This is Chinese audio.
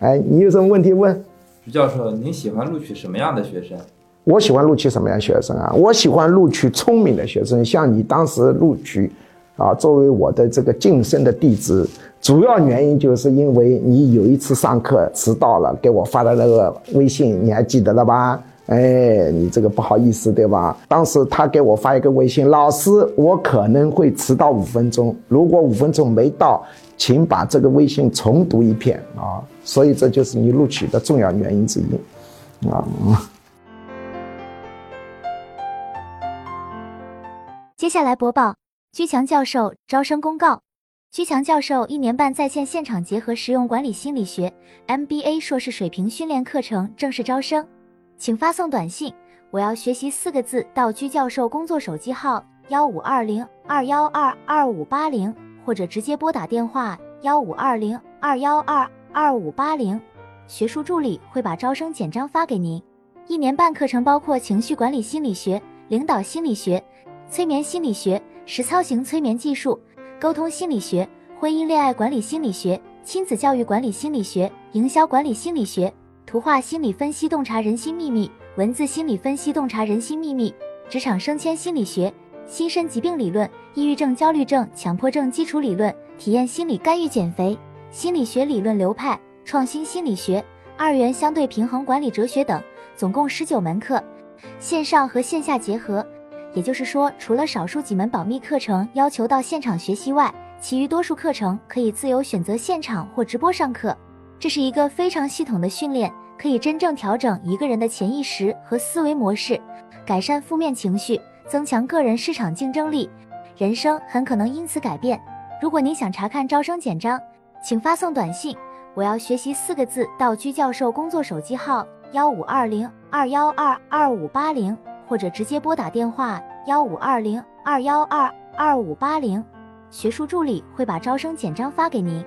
哎，你有什么问题问？徐教授，您喜欢录取什么样的学生？我喜欢录取什么样学生啊？我喜欢录取聪明的学生，像你当时录取，啊，作为我的这个晋升的弟子，主要原因就是因为你有一次上课迟到了，给我发的那个微信，你还记得了吧？哎，你这个不好意思，对吧？当时他给我发一个微信，老师，我可能会迟到五分钟，如果五分钟没到，请把这个微信重读一遍啊。所以这就是你录取的重要原因之一，啊。接下来播报居强教授招生公告。居强教授一年半在线现场结合实用管理心理学 MBA 硕士水平训练课程正式招生。请发送短信“我要学习”四个字到居教授工作手机号幺五二零二幺二二五八零，或者直接拨打电话幺五二零二幺二二五八零，学术助理会把招生简章发给您。一年半课程包括情绪管理心理学、领导心理学、催眠心理学、实操型催眠技术、沟通心理学、婚姻恋爱管理心理学、亲子教育管理心理学、营销管理心理学。图画心理分析洞察人心秘密，文字心理分析洞察人心秘密，职场升迁心理学，心身疾病理论，抑郁症、焦虑症、强迫症基础理论，体验心理干预减肥，心理学理论流派，创新心理学，二元相对平衡管理哲学等，总共十九门课，线上和线下结合。也就是说，除了少数几门保密课程要求到现场学习外，其余多数课程可以自由选择现场或直播上课。这是一个非常系统的训练，可以真正调整一个人的潜意识和思维模式，改善负面情绪，增强个人市场竞争力，人生很可能因此改变。如果您想查看招生简章，请发送短信“我要学习”四个字到居教授工作手机号幺五二零二幺二二五八零，或者直接拨打电话幺五二零二幺二二五八零，学术助理会把招生简章发给您。